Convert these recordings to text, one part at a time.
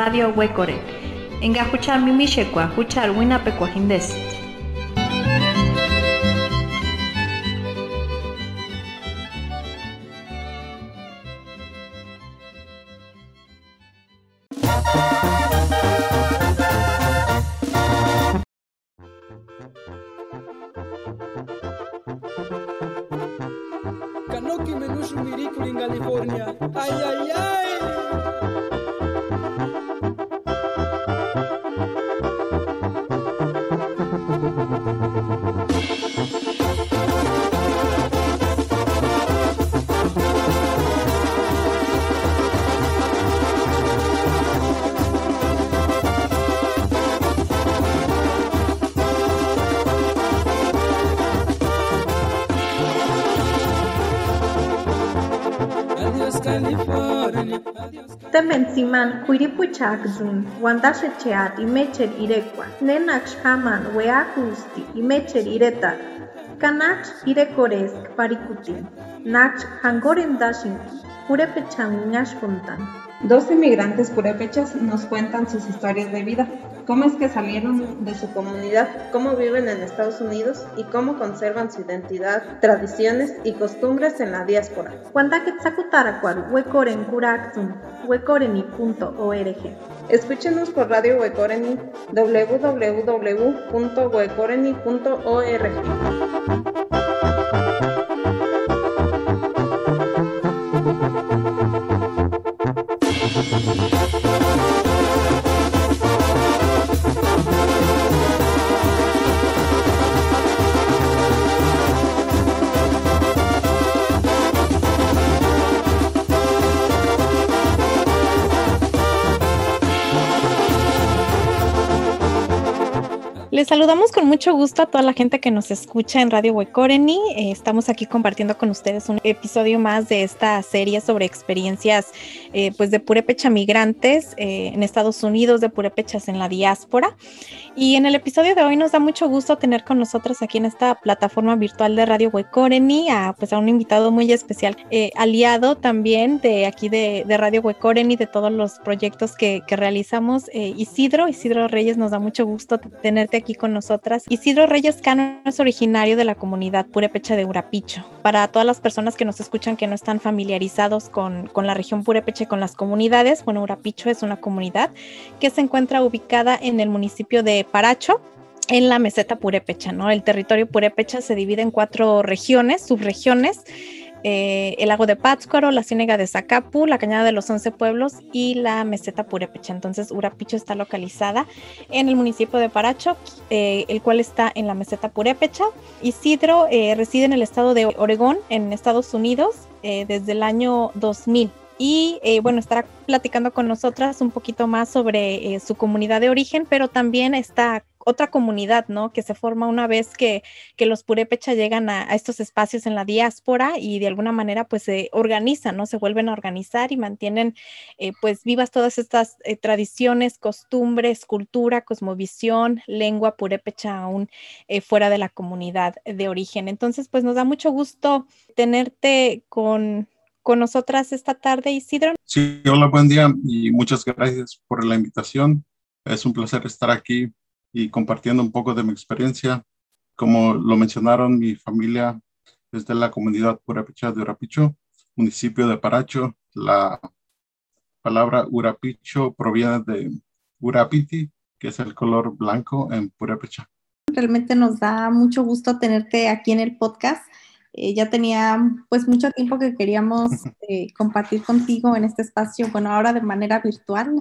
Radio Huecore. Enga huchar mimishekwa, huchar Tementsiman huiripuchakzun, wandashecheat imecher irekwa, nenach haman weahusti imecher ireta, kanach irekoresk parikutin, nach hangorendashinki, purepechan ñashpuntan. Dos inmigrantes purépechas nos cuentan sus historias de vida, cómo es que salieron de su comunidad, cómo viven en Estados Unidos y cómo conservan su identidad, tradiciones y costumbres en la diáspora. Escúchenos por Radio Huecoreni, www.huecoreni.org. Saludamos con mucho gusto a toda la gente que nos escucha en Radio Huecoreni. Eh, estamos aquí compartiendo con ustedes un episodio más de esta serie sobre experiencias eh, pues de purépechas migrantes eh, en Estados Unidos, de purépechas en la diáspora. Y en el episodio de hoy nos da mucho gusto tener con nosotros aquí en esta plataforma virtual de Radio Huecoreni a, pues, a un invitado muy especial, eh, aliado también de aquí de, de Radio Huecoreni, de todos los proyectos que, que realizamos. eh, Isidro, Isidro Reyes, nos da mucho gusto tenerte aquí con nosotras. Isidro Reyes Cano es originario de la comunidad Purépecha de Urapicho. Para todas las personas que nos escuchan que no están familiarizados con, con la región Purépecha y con las comunidades, bueno, Urapicho es una comunidad que se encuentra ubicada en el municipio de Paracho, en la meseta purépecha, ¿no? El territorio purépecha se divide en cuatro regiones, subregiones, eh, el lago de Pátzcuaro, la ciénega de Zacapu, la cañada de los once pueblos y la meseta purépecha. Entonces, Urapicho está localizada en el municipio de Paracho, eh, el cual está en la meseta purépecha. Isidro eh, reside en el estado de Oregón, en Estados Unidos, eh, desde el año 2000 y eh, bueno, estará platicando con nosotras un poquito más sobre eh, su comunidad de origen, pero también esta otra comunidad, ¿no? Que se forma una vez que, que los purépecha llegan a, estos espacios en la diáspora y de alguna manera pues se organizan, ¿no? Se vuelven a organizar y mantienen eh, pues vivas todas estas eh, tradiciones, costumbres, cultura, cosmovisión, lengua purépecha aún fuera de la comunidad de origen. Entonces pues nos da mucho gusto tenerte con con nosotras esta tarde, Isidro. Sí, hola, buen día y muchas gracias por la invitación. Es un placer estar aquí y compartiendo un poco de mi experiencia. Como lo mencionaron, mi familia es de la comunidad Purépecha de Urapicho, municipio de Paracho. La palabra Urapicho proviene de Urapiti, que es el color blanco en Purépecha. Realmente nos da mucho gusto tenerte aquí en el podcast. Eh, ya tenía pues mucho tiempo que queríamos eh, compartir contigo en este espacio, bueno, ahora de manera virtual.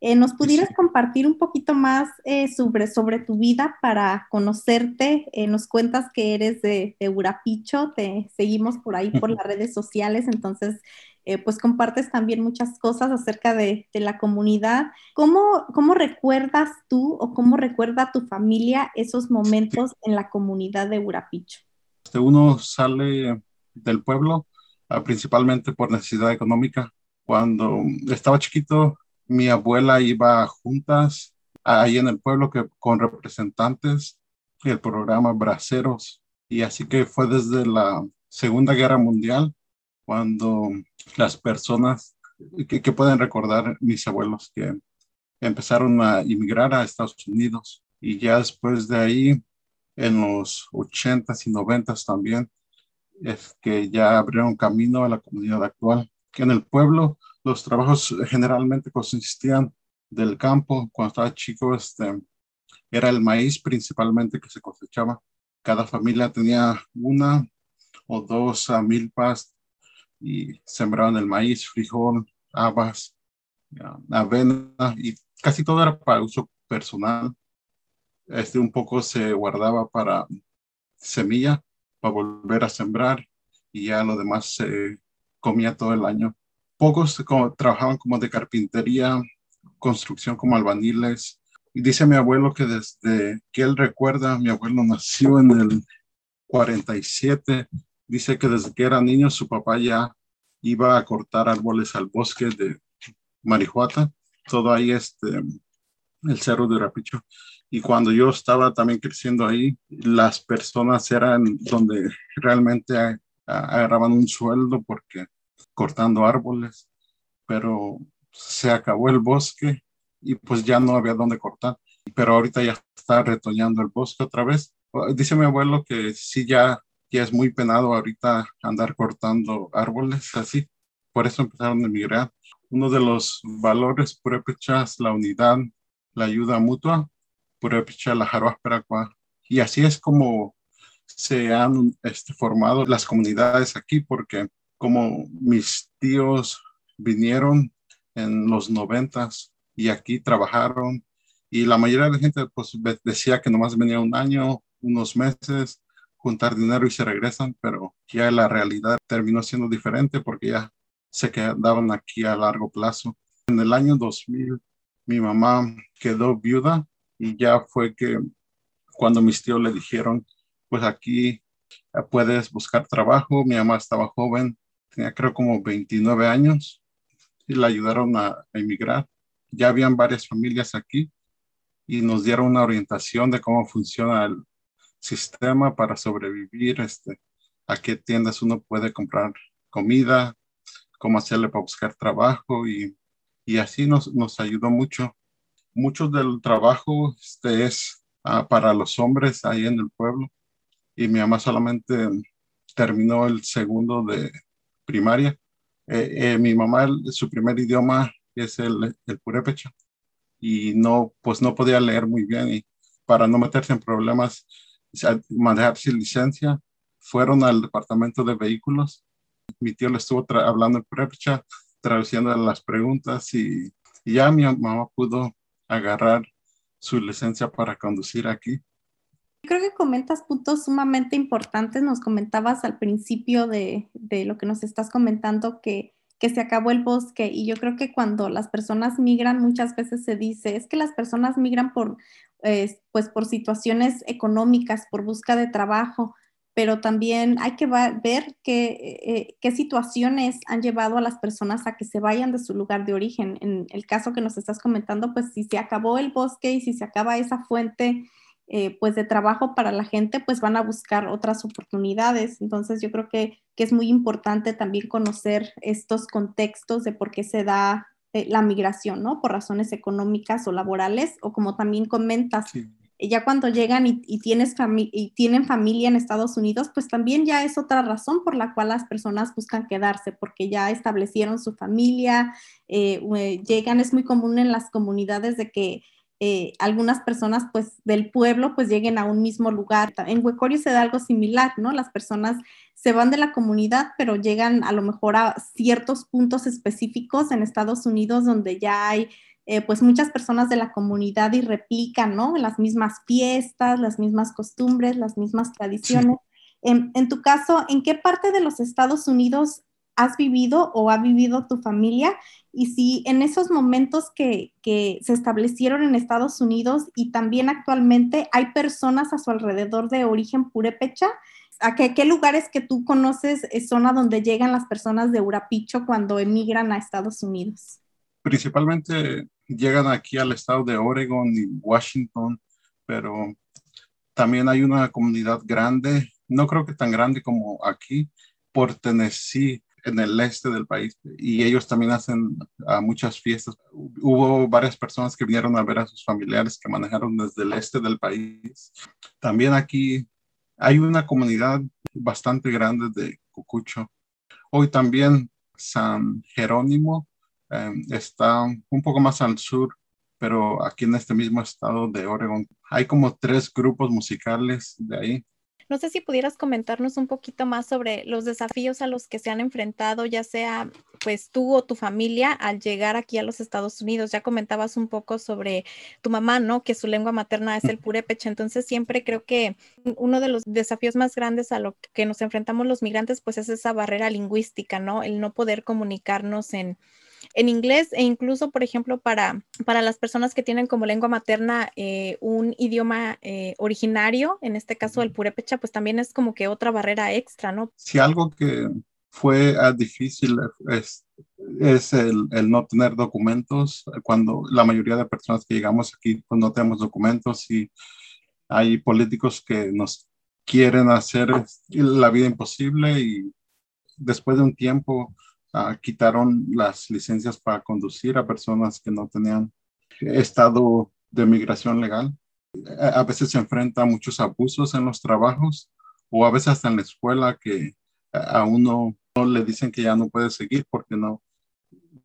Eh, ¿Nos pudieras Sí. compartir un poquito más eh, sobre, sobre tu vida para conocerte? Eh, nos cuentas que eres de, de Urapicho, te seguimos por ahí por las redes sociales, entonces pues compartes también muchas cosas acerca de, de la comunidad. ¿Cómo, ¿Cómo recuerdas tú o cómo recuerda tu familia esos momentos en la comunidad de Urapicho? Este, Uno sale del pueblo ah, principalmente por necesidad económica. Cuando estaba chiquito, mi abuela iba juntas ahí en el pueblo que, con representantes del programa Braceros. Y así que fue desde la Segunda Guerra Mundial cuando las personas que, que pueden recordar mis abuelos que empezaron a inmigrar a Estados Unidos y ya después de ahí, en los 80s y 90s también, es que ya abrieron camino a la comunidad actual. Que en el pueblo los trabajos generalmente consistían del campo. Cuando estaba chico, este, era el maíz principalmente que se cosechaba. Cada familia tenía una o dos milpas y sembraban el maíz, frijol, habas, avena y casi todo era para uso personal. Este un poco se guardaba para semilla, para volver a sembrar y ya lo demás se comía todo el año. Pocos trabajaban como de carpintería, construcción como albaniles. Y dice mi abuelo que desde que él recuerda, mi abuelo nació en el 47, dice que desde que era niño su papá ya iba a cortar árboles al bosque de Marihuata, todo ahí este, el cerro de Rapicho. Y cuando yo estaba también creciendo ahí, las personas eran donde realmente agarraban un sueldo porque cortando árboles, pero se acabó el bosque y pues ya no había dónde cortar. Pero ahorita ya está retoñando el bosque otra vez. Dice mi abuelo que sí, ya, ya es muy penado ahorita andar cortando árboles así. Por eso empezaron a emigrar. Uno de los valores purépechas, la unidad, la ayuda mutua. Y así es como se han este, formado las comunidades aquí, porque como mis tíos vinieron en los noventas y aquí trabajaron y la mayoría de la gente pues decía que nomás venía un año, unos meses, juntar dinero y se regresan, pero ya la realidad terminó siendo diferente porque ya se quedaban aquí a largo plazo. En el año 2000 mi mamá quedó viuda y ya fue que cuando mis tíos le dijeron, pues aquí puedes buscar trabajo, mi mamá estaba joven, tenía creo como 29 años y la ayudaron a, emigrar. Ya habían varias familias aquí y nos dieron una orientación de cómo funciona el sistema para sobrevivir, este, a qué tiendas uno puede comprar comida, cómo hacerle para buscar trabajo y, y así nos, nos ayudó mucho. Mucho del trabajo este, es ah, para los hombres ahí en el pueblo y mi mamá solamente terminó el segundo de primaria eh, eh, mi mamá, su primer idioma es el, el purépecha y no, pues no podía leer muy bien y para no meterse en problemas, manejar sin licencia, fueron al departamento de vehículos. Mi tío le estuvo hablando en purépecha, traduciendo las preguntas y, ya mi mamá pudo agarrar su licencia para conducir aquí. Creo que comentas puntos sumamente importantes. Nos comentabas al principio de, lo que nos estás comentando que, que, se acabó el bosque y yo creo que cuando las personas migran muchas veces se dice es que las personas migran por, eh, pues por situaciones económicas, por busca de trabajo, pero también hay que ver qué, eh, qué situaciones han llevado a las personas a que se vayan de su lugar de origen. En el caso que nos estás comentando, pues si se acabó el bosque y si se acaba esa fuente eh, pues de trabajo para la gente, pues van a buscar otras oportunidades. Entonces yo creo que, es muy importante también conocer estos contextos de por qué se da eh, la migración, ¿no? Por razones económicas o laborales, o como también comentas, ya cuando llegan y, tienes y tienen familia en Estados Unidos, pues también ya es otra razón por la cual las personas buscan quedarse, porque ya establecieron su familia, eh, llegan, es muy común en las comunidades de que eh, algunas personas pues del pueblo pues lleguen a un mismo lugar. En Huecorio se da algo similar, ¿no? Las personas se van de la comunidad, pero llegan a lo mejor a ciertos puntos específicos en Estados Unidos donde ya hay eh, pues muchas personas de la comunidad y replican, ¿no? Las mismas fiestas, las mismas costumbres, las mismas tradiciones. En, en, tu caso, ¿en qué parte de los Estados Unidos has vivido o ha vivido tu familia y si en esos momentos que, se establecieron en Estados Unidos y también actualmente hay personas a su alrededor de origen purépecha, ¿a qué, qué lugares que tú conoces son a donde llegan las personas de Urapicho cuando emigran a Estados Unidos? Principalmente llegan aquí al estado de Oregon y Washington, pero también hay una comunidad grande, no creo que tan grande como aquí, por Tennessee en el este del país y ellos también hacen muchas fiestas. Hubo varias personas que vinieron a ver a sus familiares que manejaron desde el este del país. También aquí hay una comunidad bastante grande de Cucucho. Hoy también San Jerónimo em, está un poco más al sur, pero aquí en este mismo estado de Oregon hay como tres grupos musicales de ahí no sé si pudieras comentarnos un poquito más sobre los desafíos a los que se han enfrentado, ya sea pues tú o tu familia al llegar aquí a los Estados Unidos. Ya comentabas un poco sobre tu mamá, ¿no? Que su lengua materna es el purépecha. Entonces siempre creo que uno de los desafíos más grandes a lo que nos enfrentamos los migrantes pues es esa barrera lingüística, ¿no? El no poder comunicarnos en en inglés e incluso, por ejemplo, para, para las personas que tienen como lengua materna eh, un idioma eh, originario, en este caso el purépecha, pues también es como que otra barrera extra, ¿no? Si algo que fue ah, difícil es, es el, el, no tener documentos, cuando la mayoría de personas que llegamos aquí pues no tenemos documentos y hay políticos que nos quieren hacer la vida imposible y después de un tiempo Ah, quitaron las licencias para conducir a personas que no tenían estado de migración legal. A, veces se enfrenta a muchos abusos en los trabajos o a veces hasta en la escuela que a uno no le dicen que ya no puede seguir porque no,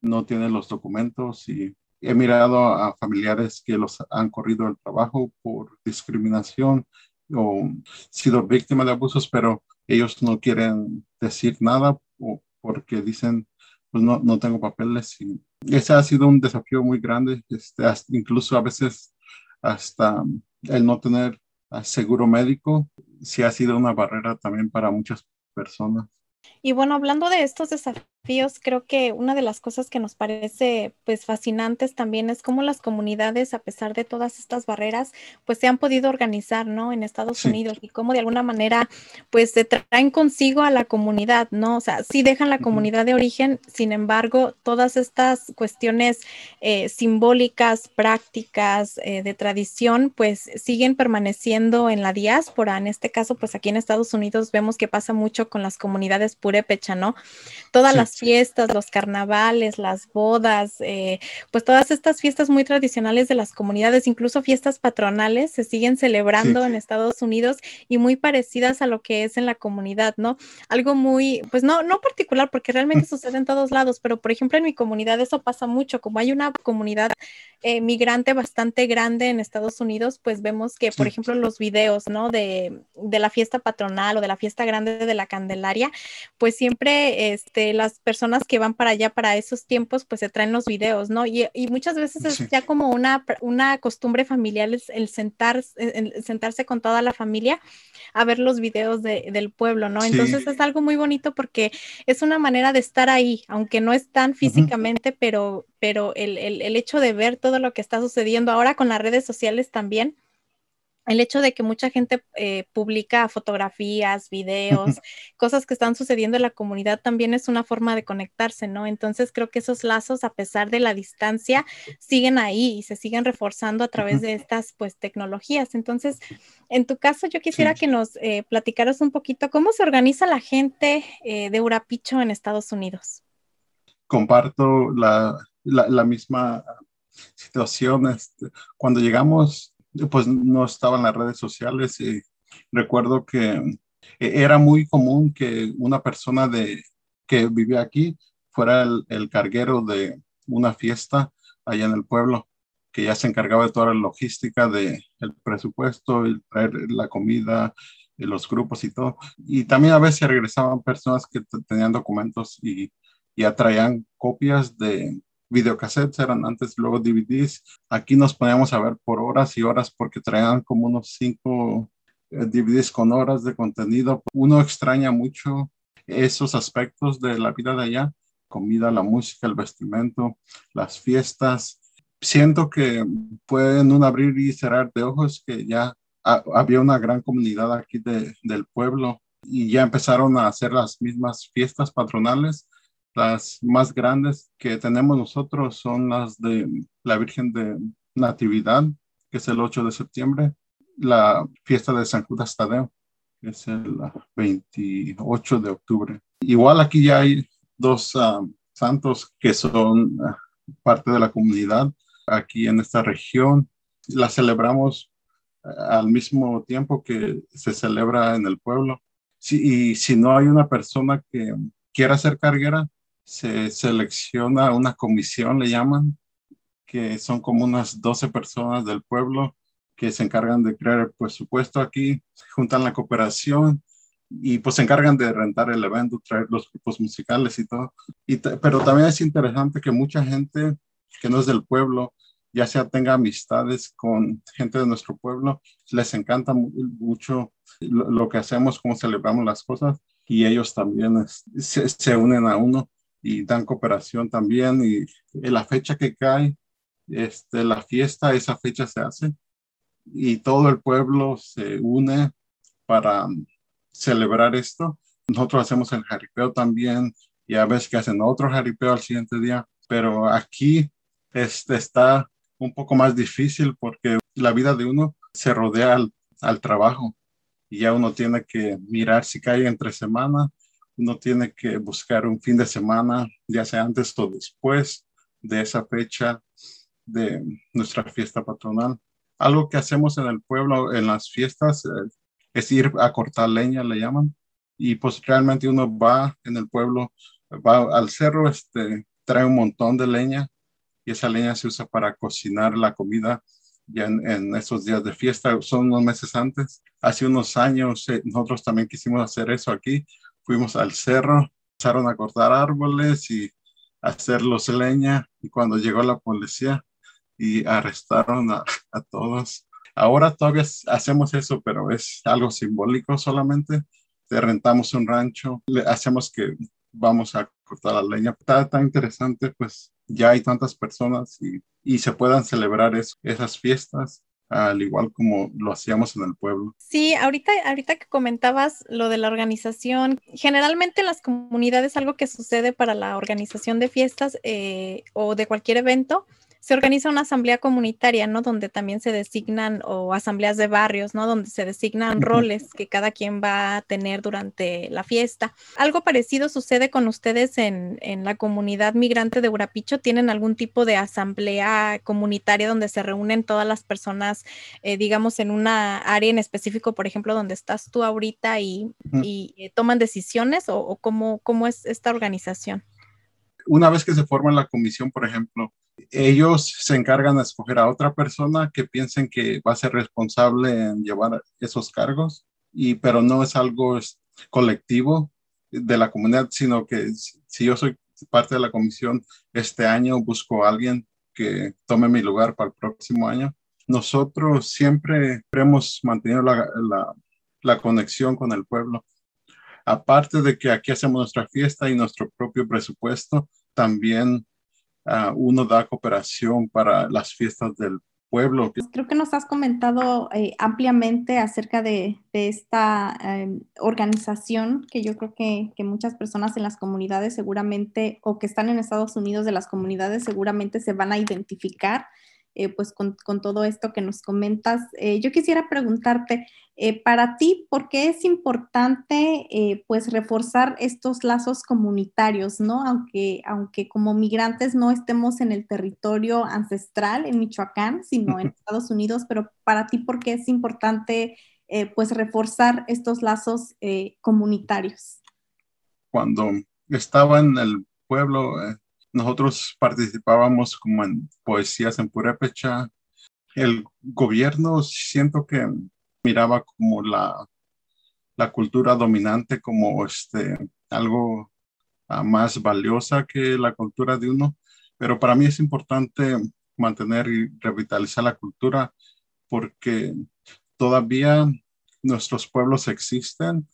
no tiene los documentos y he mirado a familiares que los han corrido del trabajo por discriminación o sido víctimas de abusos, pero ellos no quieren decir nada porque dicen, pues no, no tengo papeles y ese ha sido un desafío muy grande, este, incluso a veces hasta el no tener seguro médico, sí ha sido una barrera también para muchas personas. Y bueno, hablando de estos desafíos, creo que una de las cosas que nos parece pues fascinantes también es cómo las comunidades, a pesar de todas estas barreras, pues se han podido organizar, ¿no? En Estados Unidos y cómo de alguna manera pues se traen consigo a la comunidad, ¿no? O sea, sí dejan la comunidad de origen, sin embargo, todas estas cuestiones eh, simbólicas, prácticas, eh, de tradición, pues siguen permaneciendo en la diáspora. En este caso, pues aquí en Estados Unidos vemos que pasa mucho con las comunidades purépecha, ¿no? Todas las fiestas, los carnavales, las bodas, eh, pues todas estas fiestas muy tradicionales de las comunidades, incluso fiestas patronales, se siguen celebrando en Estados Unidos y muy parecidas a lo que es en la comunidad, ¿no? Algo muy, pues no, no particular, porque realmente sucede en todos lados, pero por ejemplo en mi comunidad eso pasa mucho, como hay una comunidad eh, migrante bastante grande en Estados Unidos, pues vemos que, por ejemplo, los videos, ¿no? De, de, la fiesta patronal o de la fiesta grande de la Candelaria, pues siempre este, las personas que van para allá para esos tiempos, pues se traen los videos, ¿no? Y, y muchas veces es ya como una, una costumbre familiar el, sentar, el sentarse con toda la familia a ver los videos de, del pueblo, ¿no? Entonces es algo muy bonito porque es una manera de estar ahí, aunque no es tan físicamente, pero, pero el, el, el hecho de ver todo lo que está sucediendo ahora con las redes sociales también el hecho de que mucha gente eh, publica fotografías, videos, cosas que están sucediendo en la comunidad también es una forma de conectarse, ¿no? Entonces creo que esos lazos, a pesar de la distancia, siguen ahí y se siguen reforzando a través de estas, pues, tecnologías. Entonces, en tu caso, yo quisiera que nos eh, platicaras un poquito cómo se organiza la gente eh, de Urapicho en Estados Unidos. Comparto la, la misma situación. Este, cuando llegamos pues no estaba en las redes sociales y recuerdo que eh, era muy común que una persona de, que vivía aquí fuera el, carguero de una fiesta allá en el pueblo, que ya se encargaba de toda la logística del el presupuesto, el traer la comida, los grupos y todo. Y también a veces regresaban personas que tenían documentos y ya traían copias de, videocassettes eran antes, luego DVDs. Aquí nos poníamos a ver por horas y horas porque traían como unos cinco eh, DVDs con horas de contenido. Uno extraña mucho esos aspectos de la vida de allá, comida, la música, el vestimento, las fiestas. Siento que fue en un abrir y cerrar de ojos que ya había una gran comunidad aquí del pueblo y ya empezaron a hacer las mismas fiestas patronales las más grandes que tenemos nosotros son las de la Virgen de Natividad, que es el 8 de septiembre, la fiesta de San Judas Tadeo, que es el 28 de octubre. Igual aquí ya hay dos ah, santos que son ah, parte de la comunidad aquí en esta región. La celebramos ah, al mismo tiempo que se celebra en el pueblo. y si no hay una persona que quiera ser carguera, se selecciona una comisión, le llaman, que son como unas 12 personas del pueblo que se encargan de crear el presupuesto aquí, juntan la cooperación y pues se encargan de rentar el evento, traer los grupos musicales y todo. Y pero también es interesante que mucha gente que no es del pueblo, ya sea tenga amistades con gente de nuestro pueblo, les encanta mucho lo, que hacemos, cómo celebramos las cosas y ellos también se, se, unen a uno y dan cooperación también y la fecha que cae este, la fiesta, esa fecha se hace y todo el pueblo se une para celebrar esto. Nosotros hacemos el jaripeo también y a veces que hacen otro jaripeo al siguiente día, pero aquí este está un poco más difícil porque la vida de uno se rodea al, al trabajo y ya uno tiene que mirar si cae entre semana, uno tiene que buscar un fin de semana, ya sea antes o después de esa fecha de nuestra fiesta patronal. Algo que hacemos en el pueblo, en las fiestas, eh, es ir a cortar leña, le llaman. Y pues realmente uno va en el pueblo, va al cerro, este, trae un montón de leña y esa leña se usa para cocinar la comida ya en, esos días de fiesta, son unos meses antes. Hace unos años eh, nosotros también quisimos hacer eso aquí. Fuimos al cerro, empezaron a cortar árboles y hacerlos leña y cuando llegó la policía y arrestaron a, todos. Ahora todavía hacemos eso, pero es algo simbólico solamente. Te rentamos un rancho, le hacemos que vamos a cortar la leña. Está tan interesante, pues ya hay tantas personas y, y se puedan celebrar esas fiestas al igual como lo hacíamos en el pueblo. Sí, ahorita, ahorita que comentabas lo de la organización, generalmente en las comunidades algo que sucede para la organización de fiestas eh, o de cualquier evento se organiza una asamblea comunitaria, ¿no? Donde también se designan, o asambleas de barrios, ¿no? Donde se designan roles que cada quien va a tener durante la fiesta. Algo parecido sucede con ustedes en, en la comunidad migrante de Urapicho. ¿Tienen algún tipo de asamblea comunitaria donde se reúnen todas las personas, eh, digamos, en una área en específico, por ejemplo, donde estás tú ahorita y, y eh, toman decisiones? ¿O, o cómo, cómo es esta organización? Una vez que se forma la comisión, por ejemplo, ellos se encargan de escoger a otra persona que piensen que va a ser responsable en llevar esos cargos, y, pero no es algo colectivo de la comunidad, sino que si yo soy parte de la comisión, este año busco a alguien que tome mi lugar para el próximo año. Nosotros siempre hemos mantenido la, la, la conexión con el pueblo. Aparte de que aquí hacemos nuestra fiesta y nuestro propio presupuesto, también Ah, uno da cooperación para las fiestas del pueblo. Creo que nos has comentado eh, ampliamente acerca de, esta em, organización que yo creo que, que, muchas personas en las comunidades seguramente o que están en Estados Unidos de las comunidades seguramente se van a identificar eh, pues con, todo esto que nos comentas. Eh, yo quisiera preguntarte, eh, para ti, ¿por qué es importante pues reforzar estos lazos comunitarios, ¿no? Aunque, aunque como migrantes no estemos en el territorio ancestral en Michoacán, sino en Estados Unidos, pero para ti, ¿por qué es importante pues reforzar estos lazos comunitarios? Cuando estaba en el pueblo, nosotros participábamos como en poesías en purépecha. El gobierno siento que miraba como la, la cultura dominante como este, algo ah, más valiosa que la cultura de uno, pero para mí es importante mantener y revitalizar la cultura porque todavía nuestros pueblos existen.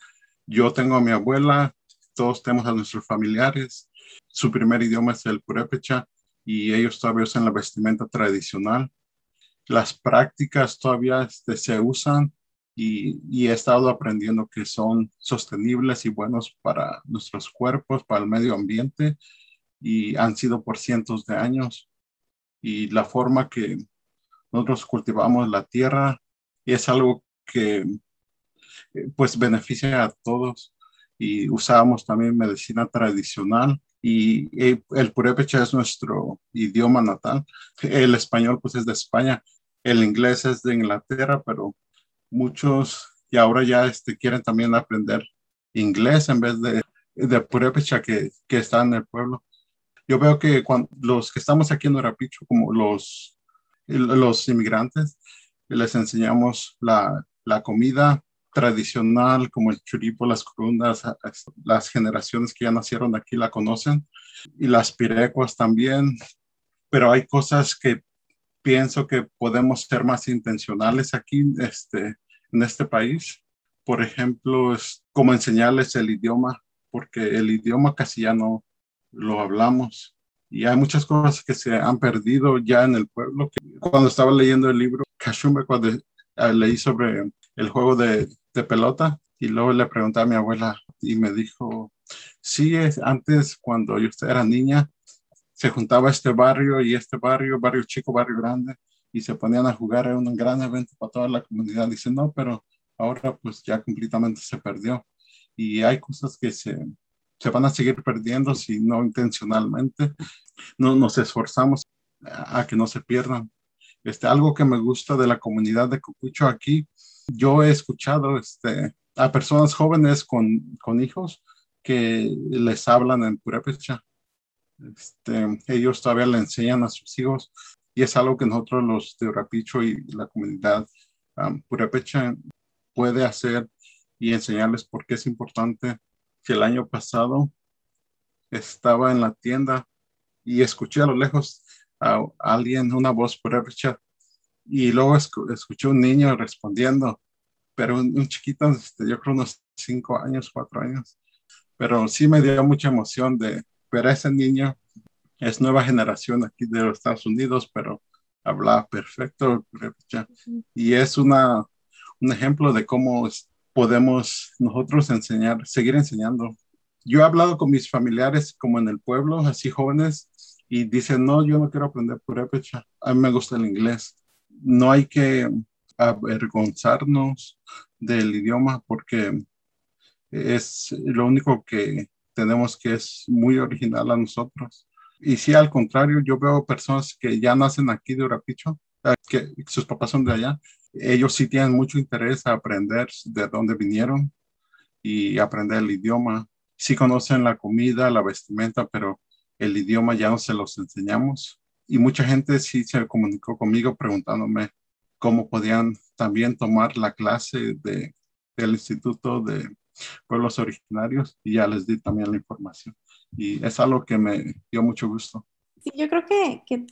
Yo tengo a mi abuela, todos tenemos a nuestros familiares su primer idioma es el purépecha y ellos todavía usan la vestimenta tradicional. Las prácticas todavía este, se usan y, he estado aprendiendo que son sostenibles y buenos para nuestros cuerpos, para el medio ambiente y han sido por cientos de años. Y la forma que nosotros cultivamos la tierra es algo que eh, pues beneficia a todos y usábamos también medicina tradicional y el purépecha es nuestro idioma natal. El español pues es de España, el inglés es de Inglaterra, pero muchos y ahora ya este, quieren también aprender inglés en vez de, de purépecha que, que está en el pueblo. Yo veo que cuando, los que estamos aquí en Urapicho, como los, los inmigrantes, les enseñamos la, la comida tradicional como el churipo, las corundas, las generaciones que ya nacieron aquí la conocen y las pirecuas también, pero hay cosas que pienso que podemos ser más intencionales aquí este, en este país. Por ejemplo, es como enseñarles el idioma, porque el idioma casi ya no lo hablamos. Y hay muchas cosas que se han perdido ya en el pueblo. Cuando estaba leyendo el libro Kashumbe, cuando eh, leí sobre el juego de, pelota, y luego le pregunté a mi abuela y me dijo, sí, antes cuando yo era niña, se juntaba este barrio y este barrio, barrio chico, barrio grande, y se ponían a jugar, en un gran evento para toda la comunidad. Dice, no, pero ahora pues ya completamente se perdió. Y hay cosas que se, se van a seguir perdiendo si no intencionalmente no nos esforzamos a, que no se pierdan. Este, algo que me gusta de la comunidad de Cucucho aquí, yo he escuchado este, a personas jóvenes con, hijos que les hablan en purépecha. Este, ellos todavía le enseñan a sus hijos y es algo que nosotros los de Urapicho y la comunidad um, purépecha puede hacer y enseñarles por qué es importante que el año pasado estaba en la tienda y escuché a lo lejos a alguien, una voz purépecha, y luego escuché un niño respondiendo, pero un, chiquito, este, yo creo unos cinco años, cuatro años, pero sí me dio mucha emoción de ver a ese niño, es nueva generación aquí de los Estados Unidos, pero habla perfecto y es una, un ejemplo de cómo podemos nosotros enseñar, seguir enseñando. Yo he hablado con mis familiares como en el pueblo, así jóvenes, y dicen, no, yo no quiero aprender purépecha, a mí me gusta el inglés. No hay que avergonzarnos del idioma porque es lo único que tenemos que es muy original a nosotros. Y si al contrario, yo veo personas que ya nacen aquí de Urapicho, eh, que sus papás son de allá, ellos sí tienen mucho interés a aprender de dónde vinieron y aprender el idioma. Sí conocen la comida, la vestimenta, pero el idioma ya no se los enseñamos. Y mucha gente sí se comunicó conmigo preguntándome cómo podían también tomar la clase de, del Instituto de Pueblos Originarios y ya les di también la información. Y es algo que me dio mucho gusto. Sí, yo creo que, que,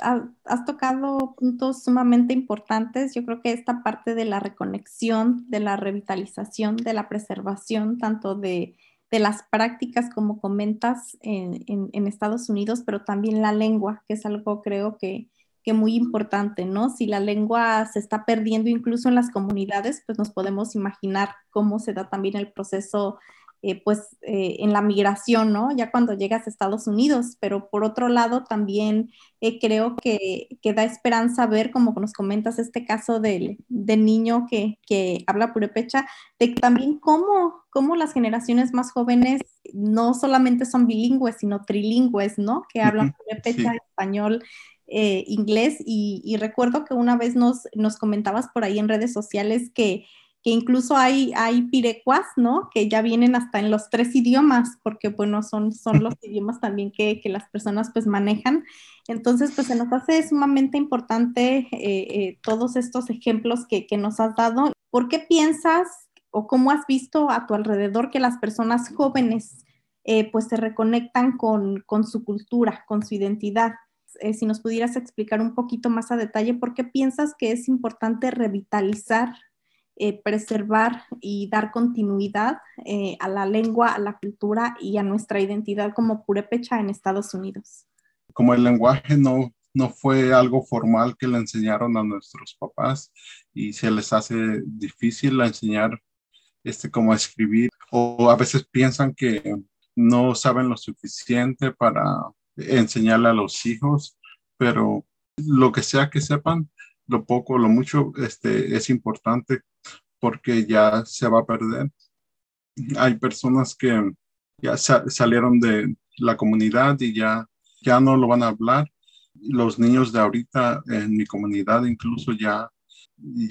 has tocado puntos sumamente importantes. Yo creo que esta parte de la reconexión, de la revitalización, de la preservación, tanto de, de las prácticas, como comentas, en, en, Estados Unidos, pero también la lengua, que es algo creo que, que muy importante, ¿no? Si la lengua se está perdiendo incluso en las comunidades, pues nos podemos imaginar cómo se da también el proceso eh, pues eh, en la migración, ¿no? Ya cuando llegas a Estados Unidos, pero por otro lado también eh, creo que, que, da esperanza ver, como nos comentas, este caso del, del niño que, que, habla purépecha, de también cómo, cómo las generaciones más jóvenes no solamente son bilingües, sino trilingües, ¿no? Que hablan purépecha, español, inglés, y, y, recuerdo que una vez nos, nos comentabas por ahí en redes sociales que que incluso hay, hay pirecuas, ¿no? Que ya vienen hasta en los tres idiomas, porque bueno, son, son los idiomas también que, que las personas pues manejan. Entonces, pues se nos hace sumamente importante eh, eh, todos estos ejemplos que, que nos has dado. ¿Por qué piensas o cómo has visto a tu alrededor que las personas jóvenes eh, pues se reconectan con, con, su cultura, con su identidad? si nos pudieras explicar un poquito más a detalle, ¿por qué piensas que es importante revitalizar eh, preservar y dar continuidad eh, a la lengua, a la cultura y a nuestra identidad como purépecha en Estados Unidos. Como el lenguaje no, no fue algo formal que le enseñaron a nuestros papás y se les hace difícil enseñar este, cómo escribir o a veces piensan que no saben lo suficiente para enseñarle a los hijos, pero lo que sea que sepan, lo poco, lo mucho, este, es importante porque ya se va a perder. hay personas que ya salieron de la comunidad y ya, ya no lo van a hablar. Los niños de ahorita en mi comunidad incluso ya,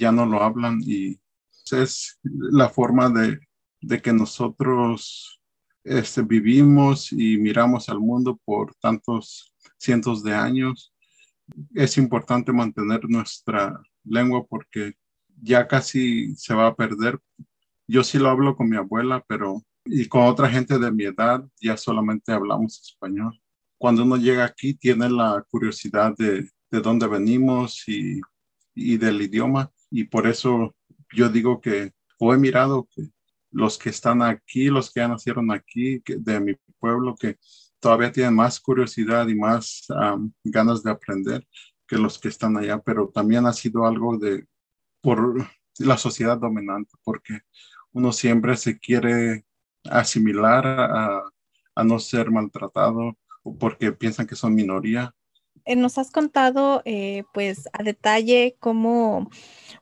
ya no lo hablan y es la forma de, de que nosotros este, vivimos y miramos al mundo por tantos cientos de años. Es importante mantener nuestra lengua porque ya casi se va a perder. Yo sí lo hablo con mi abuela, pero y con otra gente de mi edad ya solamente hablamos español. Cuando uno llega aquí tiene la curiosidad de, de dónde venimos y, y del idioma y por eso yo digo que o he mirado que los que están aquí, los que ya nacieron aquí, de mi pueblo, que todavía tienen más curiosidad y más ganas de aprender que los que están allá, pero también ha sido algo de por la sociedad dominante, porque uno siempre se quiere asimilar a, a no ser maltratado o porque piensan que son minoría. Eh, nos has contado eh, pues a detalle cómo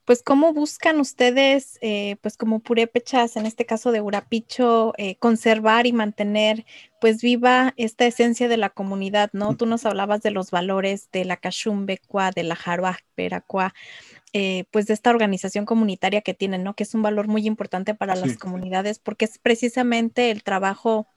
pues cómo buscan ustedes eh, pues como purépechas en este caso de Urapicho conservar y mantener pues viva esta esencia de la comunidad, ¿no? Tú nos hablabas de los valores de la Cachumbequa, de la Jaruaj Peracua, pues de esta organización comunitaria que tienen, ¿no? Que es un valor muy importante para las comunidades porque es precisamente el trabajo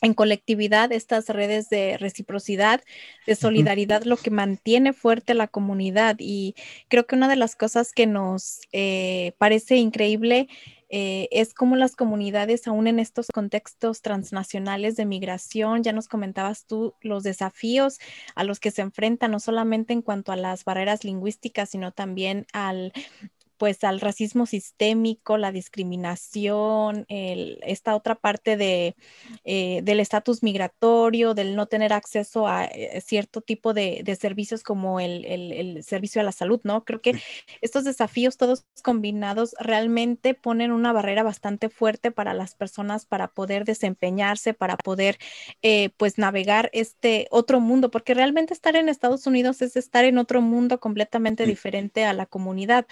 en colectividad, estas redes de reciprocidad, de solidaridad, lo que mantiene fuerte la comunidad. Y creo que una de las cosas que nos eh, parece increíble eh, es cómo las comunidades, aún en estos contextos transnacionales de migración, ya nos comentabas tú los desafíos a los que se enfrentan, no solamente en cuanto a las barreras lingüísticas, sino también al pues al racismo sistémico, la discriminación, esta otra parte de, eh, del estatus migratorio, del no tener acceso a eh, cierto tipo de, servicios como el, servicio a la salud, ¿no? Creo que estos desafíos todos combinados realmente ponen una barrera bastante fuerte para las personas para poder desempeñarse, para poder eh, pues navegar este otro mundo, porque realmente estar en Estados Unidos es estar en otro mundo completamente diferente a la comunidad.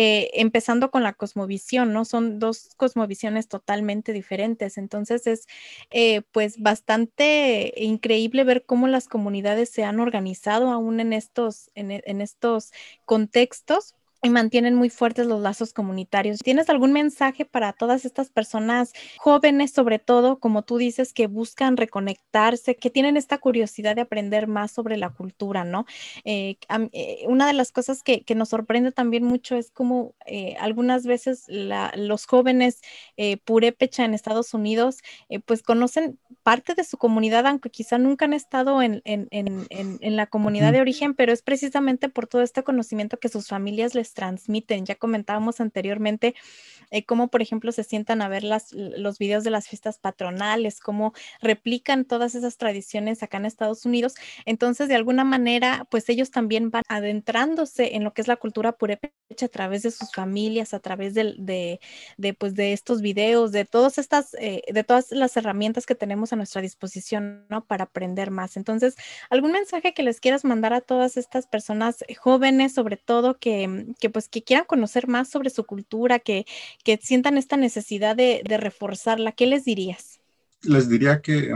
Eh, empezando con la cosmovisión, ¿no? Son dos cosmovisiones totalmente diferentes. Entonces es eh, pues bastante increíble ver cómo las comunidades se han organizado aún en estos, en estos contextos y mantienen muy fuertes los lazos comunitarios. ¿Tienes algún mensaje para todas estas personas jóvenes, sobre todo, como tú dices, que buscan reconectarse, que tienen esta curiosidad de aprender más sobre la cultura, ¿no? Eh, eh, una de las cosas que, nos sorprende también mucho es como eh, algunas veces los jóvenes purépecha en Estados Unidos, pues conocen parte de su comunidad, aunque quizá nunca han estado en, en la comunidad de origen, pero es precisamente por todo este conocimiento que sus familias les transmiten. Ya comentábamos anteriormente eh, cómo, por ejemplo, se sientan a ver las, los videos de las fiestas patronales, cómo replican todas esas tradiciones acá en Estados Unidos. Entonces, de alguna manera, pues ellos también van adentrándose en lo que es la cultura purépecha a través de sus familias, a través de, de, pues, de estos videos, de todas estas, eh, de todas las herramientas que tenemos a nuestra disposición, ¿no? Para aprender más. Entonces, ¿algún mensaje que les quieras mandar a todas estas personas jóvenes, sobre todo, que, que pues que quieran conocer más sobre su cultura, que, que sientan esta necesidad de, de reforzarla, ¿qué les dirías? Les diría que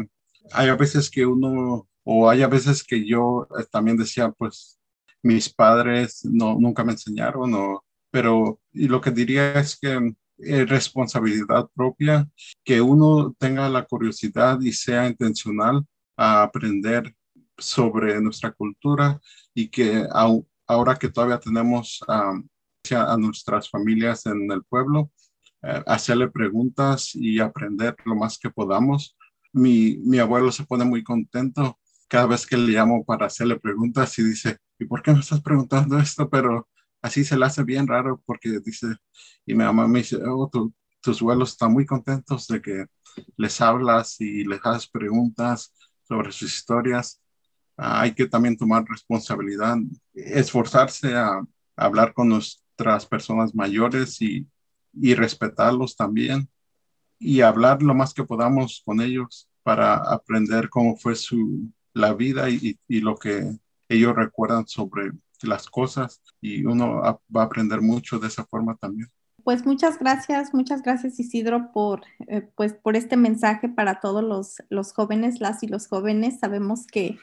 hay a veces que uno, o hay a veces que yo eh, también decía, pues mis padres no, nunca me enseñaron, o, pero y lo que diría es que es responsabilidad propia, que uno tenga la curiosidad y sea intencional a aprender sobre nuestra cultura y que ahora que todavía tenemos a nuestras familias en el pueblo, eh, hacerle preguntas y aprender lo más que podamos. Mi, mi abuelo se pone muy contento cada vez que le llamo para hacerle preguntas y dice, ¿y por qué me estás preguntando esto? Pero así se le hace bien raro porque dice, y mi mamá me dice, oh, tus abuelos están muy contentos de que les hablas y les haces preguntas sobre sus historias. Hay que también tomar responsabilidad, esforzarse a, hablar con los, personas mayores y, y respetarlos también y hablar lo más que podamos con ellos para aprender cómo fue su, la vida y, lo que ellos recuerdan sobre las cosas y uno va a aprender mucho de esa forma también. Pues muchas gracias, muchas gracias Isidro por, eh, pues, por este mensaje para todos los, los, jóvenes, las y los jóvenes. Sabemos que,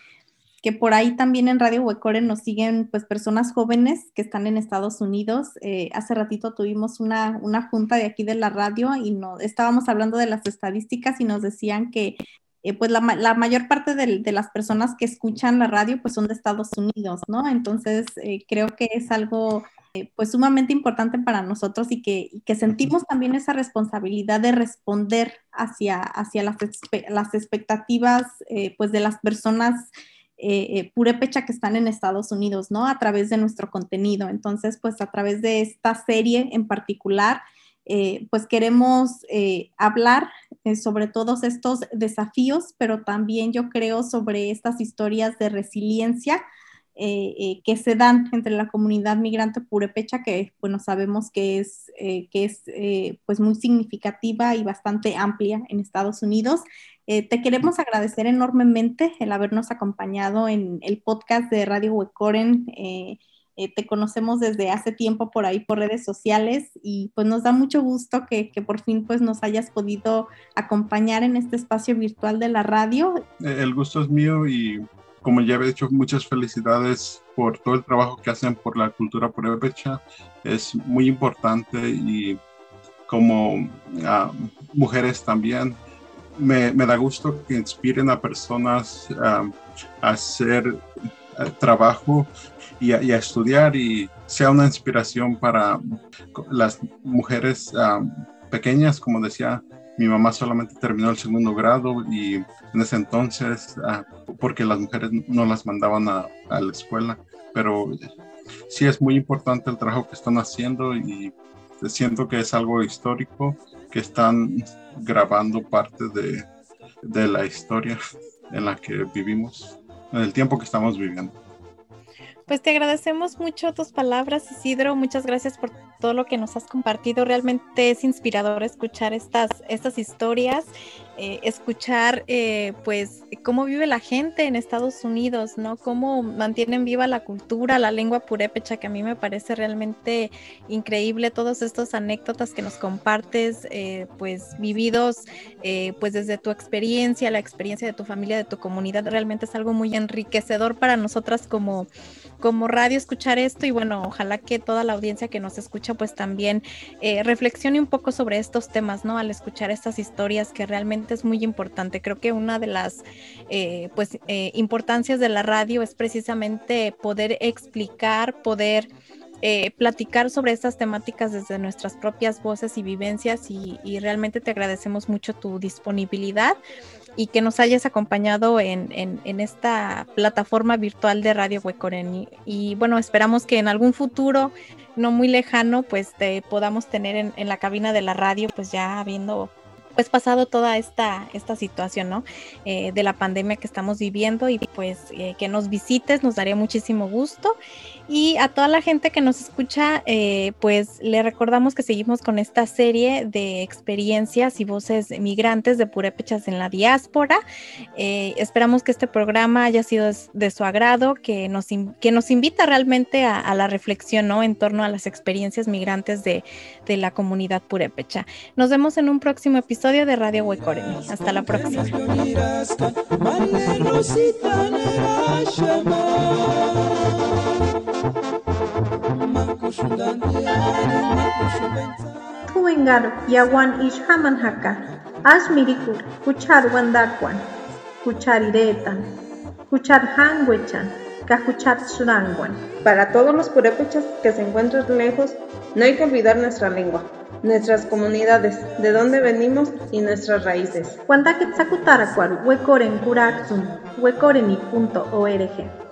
que por ahí también en Radio Huecore nos siguen pues personas jóvenes que están en Estados Unidos. Eh, hace ratito tuvimos una, una, junta de aquí de la radio y no, estábamos hablando de las estadísticas y nos decían que eh, pues la, mayor parte de, las personas que escuchan la radio pues son de Estados Unidos, ¿no? Entonces creo que es algo eh, pues sumamente importante para nosotros y que, sentimos también esa responsabilidad de responder hacia, hacia las, las expectativas eh, pues de las personas eh, purépecha que están en Estados Unidos, ¿no? A través de nuestro contenido. Entonces, pues a través de esta serie en particular, pues queremos hablar sobre todos estos desafíos, pero también yo creo sobre estas historias de resiliencia eh, eh, que se dan entre la comunidad migrante purepecha, que bueno, sabemos que es, eh, que es pues muy significativa y bastante amplia en Estados Unidos. te queremos agradecer enormemente el habernos acompañado en el podcast de Radio Huecoren. Te conocemos desde hace tiempo por ahí por redes sociales y pues nos da mucho gusto que, que, por fin pues nos hayas podido acompañar en este espacio virtual de la radio. El gusto es mío y como ya he dicho, muchas felicidades por todo el trabajo que hacen por la cultura purépecha. Es muy importante y como ah, mujeres también, me, me, da gusto que inspiren a personas ah, a hacer trabajo y a, estudiar y sea una inspiración para las mujeres pequeñas, como decía mi mamá solamente terminó el segundo grado y en ese entonces, ah, porque las mujeres no las mandaban a, a, la escuela, pero sí es muy importante el trabajo que están haciendo y siento que es algo histórico, que están grabando parte de, de la historia en la que vivimos, en el tiempo que estamos viviendo. Pues te agradecemos mucho tus palabras, Isidro. Muchas gracias por todo lo que nos has compartido. Realmente es inspirador escuchar estas, estas historias, eh, escuchar eh, pues cómo vive la gente en Estados Unidos, ¿no? Cómo mantienen viva la cultura, la lengua purépecha, que a mí me parece realmente increíble. Todas estas anécdotas que nos compartes, eh, pues vividos, pues desde tu experiencia, la experiencia de tu familia, de tu comunidad, realmente es algo muy enriquecedor para nosotras como, como radio escuchar esto y bueno, ojalá que toda la audiencia que nos escucha pues también eh, reflexione un poco sobre estos temas, ¿no? Al escuchar estas historias que realmente es muy importante. Creo que una de las eh, pues eh, importancias de la radio es precisamente poder explicar, poder platicar sobre estas temáticas desde nuestras propias voces y vivencias y, y, realmente te agradecemos mucho tu disponibilidad y que nos hayas acompañado en, en, esta plataforma virtual de Radio Huecoren. Y, bueno, esperamos que en algún futuro no muy lejano, pues te podamos tener en, la cabina de la radio, pues ya habiendo pues pasado toda esta, esta situación, ¿no? Eh, de la pandemia que estamos viviendo y pues eh, que nos visites, nos daría muchísimo gusto. Y a toda la gente que nos escucha, eh, pues le recordamos que seguimos con esta serie de experiencias y voces migrantes de purépechas en la diáspora. Eh, esperamos que este programa haya sido de su agrado, que nos, que nos invita realmente a, la reflexión ¿no? en torno a las experiencias migrantes de, de, la comunidad purépecha. Nos vemos en un próximo episodio de Radio Huecoremi. Hasta la próxima. Tuengar yawan ishaman haka, asmirikur, kuchar wandakwan, kuchar iretan, kuchar hangwechan, kakuchar suranguan. Para todos los purépechas que se encuentran lejos, no hay que olvidar nuestra lengua, nuestras comunidades, de dónde venimos y nuestras raíces. Huandaquetzacutaracua, huecoren curaxun, huecoreni.org.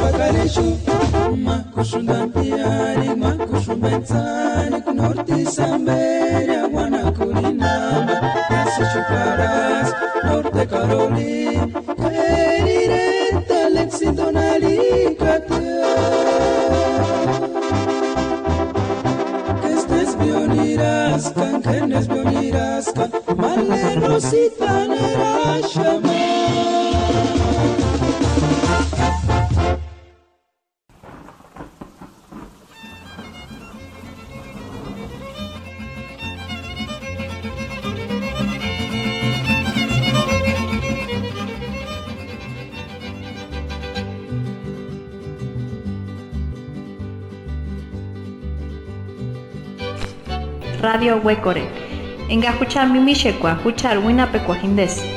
pakareshu makushundampiari makushumbetsani kunortisamberi agwana kurinamba yasichukaras norte karoli erirentalexidonalikata estes bioniraskan kenes bioniraskan malerositanerashama Huecore. Enga huchar mimishekwa, huchar wina pekuajindes.